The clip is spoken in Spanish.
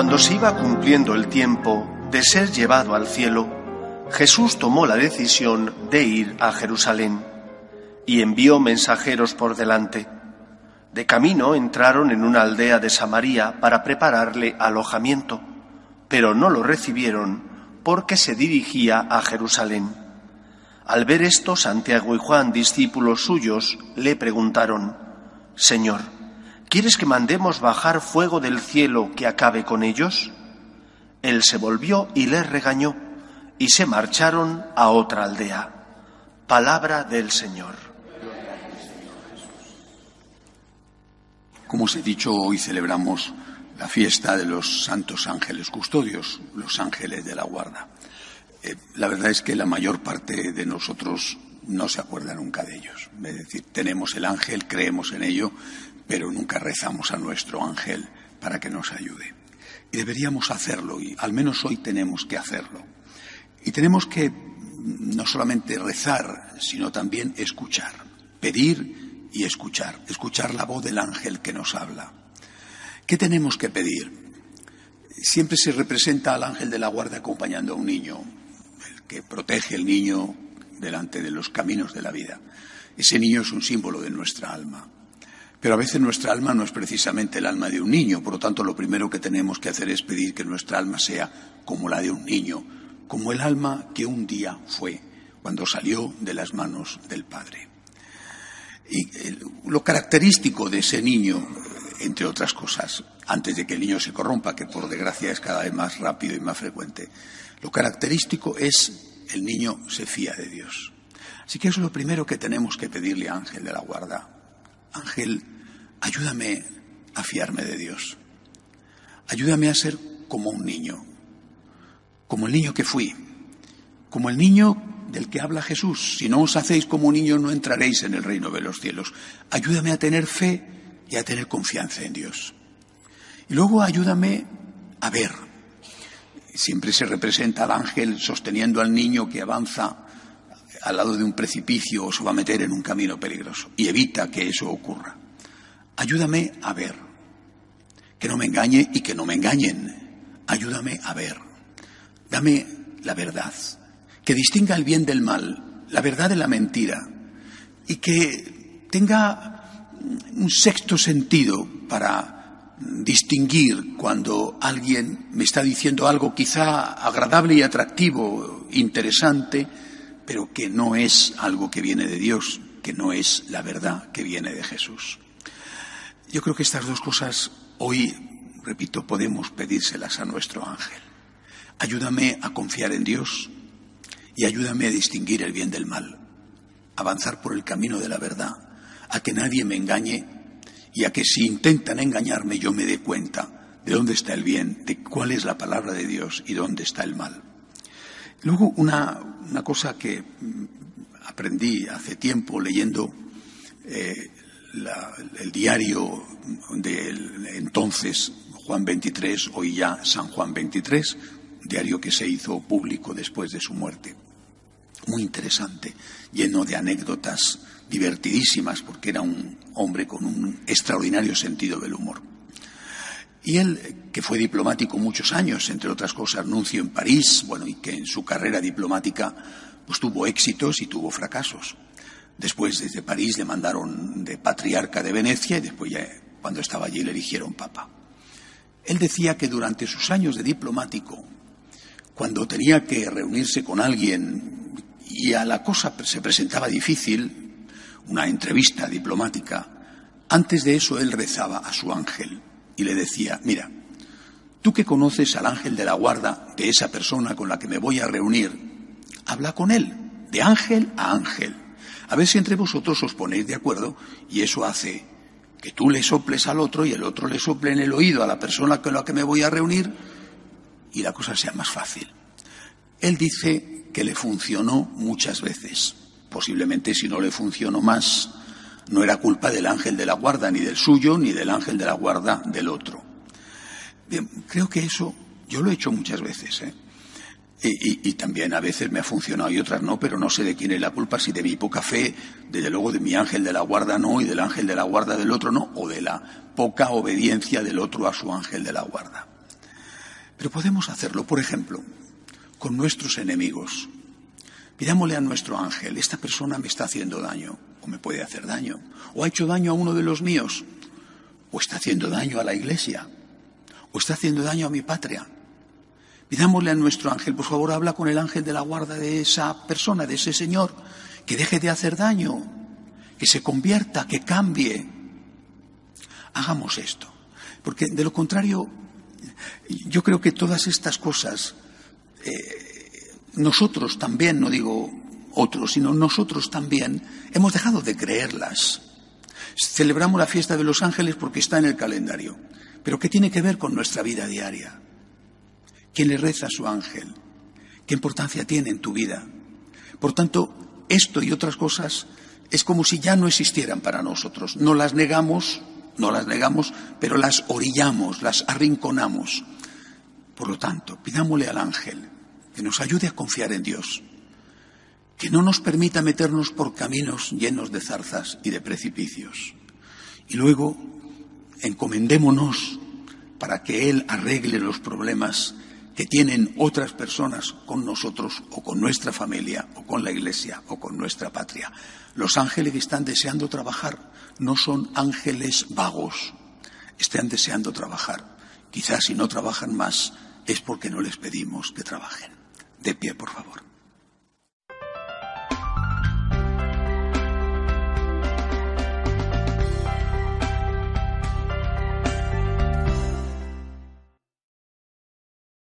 Cuando se iba cumpliendo el tiempo de ser llevado al cielo, Jesús tomó la decisión de ir a Jerusalén y envió mensajeros por delante. De camino entraron en una aldea de Samaria para prepararle alojamiento, pero no lo recibieron porque se dirigía a Jerusalén. Al ver esto, Santiago y Juan, discípulos suyos, le preguntaron, Señor, ¿quieres que mandemos bajar fuego del cielo que acabe con ellos? Él se volvió y les regañó, y se marcharon a otra aldea. Palabra del Señor. Como os he dicho, hoy celebramos la fiesta de los santos ángeles custodios, los ángeles de la guarda. Eh, la verdad es que la mayor parte de nosotros no se acuerda nunca de ellos. Es decir, tenemos el ángel, creemos en ello, pero nunca rezamos a nuestro ángel para que nos ayude. Y deberíamos hacerlo, y al menos hoy tenemos que hacerlo. Y tenemos que no solamente rezar, sino también escuchar, pedir y escuchar, escuchar la voz del ángel que nos habla. ¿Qué tenemos que pedir? Siempre se representa al ángel de la guarda acompañando a un niño, el que protege al niño delante de los caminos de la vida. Ese niño es un símbolo de nuestra alma. Pero a veces nuestra alma no es precisamente el alma de un niño, por lo tanto lo primero que tenemos que hacer es pedir que nuestra alma sea como la de un niño, como el alma que un día fue cuando salió de las manos del Padre. Y eh, lo característico de ese niño, entre otras cosas, antes de que el niño se corrompa, que por desgracia es cada vez más rápido y más frecuente, lo característico es el niño se fía de Dios. Así que eso es lo primero que tenemos que pedirle a Ángel de la Guarda. Ángel, ayúdame a fiarme de Dios. Ayúdame a ser como un niño, como el niño que fui, como el niño del que habla Jesús. Si no os hacéis como un niño, no entraréis en el reino de los cielos. Ayúdame a tener fe y a tener confianza en Dios. Y luego ayúdame a ver. Siempre se representa al ángel sosteniendo al niño que avanza al lado de un precipicio o se va a meter en un camino peligroso y evita que eso ocurra. Ayúdame a ver, que no me engañe y que no me engañen. Ayúdame a ver. Dame la verdad, que distinga el bien del mal, la verdad de la mentira y que tenga un sexto sentido para distinguir cuando alguien me está diciendo algo quizá agradable y atractivo, interesante, pero que no es algo que viene de Dios, que no es la verdad que viene de Jesús. Yo creo que estas dos cosas hoy, repito, podemos pedírselas a nuestro ángel. Ayúdame a confiar en Dios y ayúdame a distinguir el bien del mal, avanzar por el camino de la verdad, a que nadie me engañe y a que si intentan engañarme yo me dé cuenta de dónde está el bien, de cuál es la palabra de Dios y dónde está el mal. Luego, una, cosa que mm, aprendí hace tiempo leyendo eh, el diario del entonces Juan 23, hoy ya San Juan 23, diario que se hizo público después de su muerte. Muy interesante, lleno de anécdotas divertidísimas, porque era un hombre con un extraordinario sentido del humor. Y él, que fue diplomático muchos años, entre otras cosas, nuncio en París, bueno, y que en su carrera diplomática pues tuvo éxitos y tuvo fracasos. Después desde París le mandaron de patriarca de Venecia y después ya cuando estaba allí le eligieron papa. Él decía que durante sus años de diplomático, cuando tenía que reunirse con alguien y a la cosa se presentaba difícil, una entrevista diplomática, antes de eso él rezaba a su ángel y le decía, mira, tú que conoces al ángel de la guarda de esa persona con la que me voy a reunir, habla con él, de ángel a ángel. A ver si entre vosotros os ponéis de acuerdo y eso hace que tú le soples al otro y el otro le sople en el oído a la persona con la que me voy a reunir y la cosa sea más fácil. Él dice que le funcionó muchas veces. Posiblemente si no le funcionó más, no era culpa del ángel de la guarda, ni del suyo, ni del ángel de la guarda del otro. Bien, creo que eso yo lo he hecho muchas veces. ¿eh? Y, y, también a veces me ha funcionado y otras no, pero no sé de quién es la culpa, si de mi poca fe, desde luego de mi ángel de la guarda no, y del ángel de la guarda del otro no, o de la poca obediencia del otro a su ángel de la guarda. Pero podemos hacerlo, por ejemplo, con nuestros enemigos. Pidámosle a nuestro ángel, esta persona me está haciendo daño, o me puede hacer daño, o ha hecho daño a uno de los míos, o está haciendo daño a la iglesia, o está haciendo daño a mi patria. Pidámosle a nuestro ángel, por favor, habla con el ángel de la guarda de esa persona, de ese señor, que deje de hacer daño, que se convierta, que cambie. Hagamos esto, porque de lo contrario, yo creo que todas estas cosas eh, nosotros también, no digo otros, sino nosotros también, hemos dejado de creerlas. Celebramos la fiesta de los ángeles porque está en el calendario. Pero ¿qué tiene que ver con nuestra vida diaria? ¿Quién le reza a su ángel? ¿Qué importancia tiene en tu vida? Por tanto, esto y otras cosas es como si ya no existieran para nosotros. No las negamos, no las negamos, pero las orillamos, las arrinconamos. Por lo tanto, pidámosle al ángel que nos ayude a confiar en Dios, que no nos permita meternos por caminos llenos de zarzas y de precipicios. Y luego encomendémonos para que Él arregle los problemas que tienen otras personas con nosotros o con nuestra familia o con la iglesia o con nuestra patria. Los ángeles que están deseando trabajar no son ángeles vagos, están deseando trabajar. Quizás si no trabajan más es porque no les pedimos que trabajen. De pie, por favor.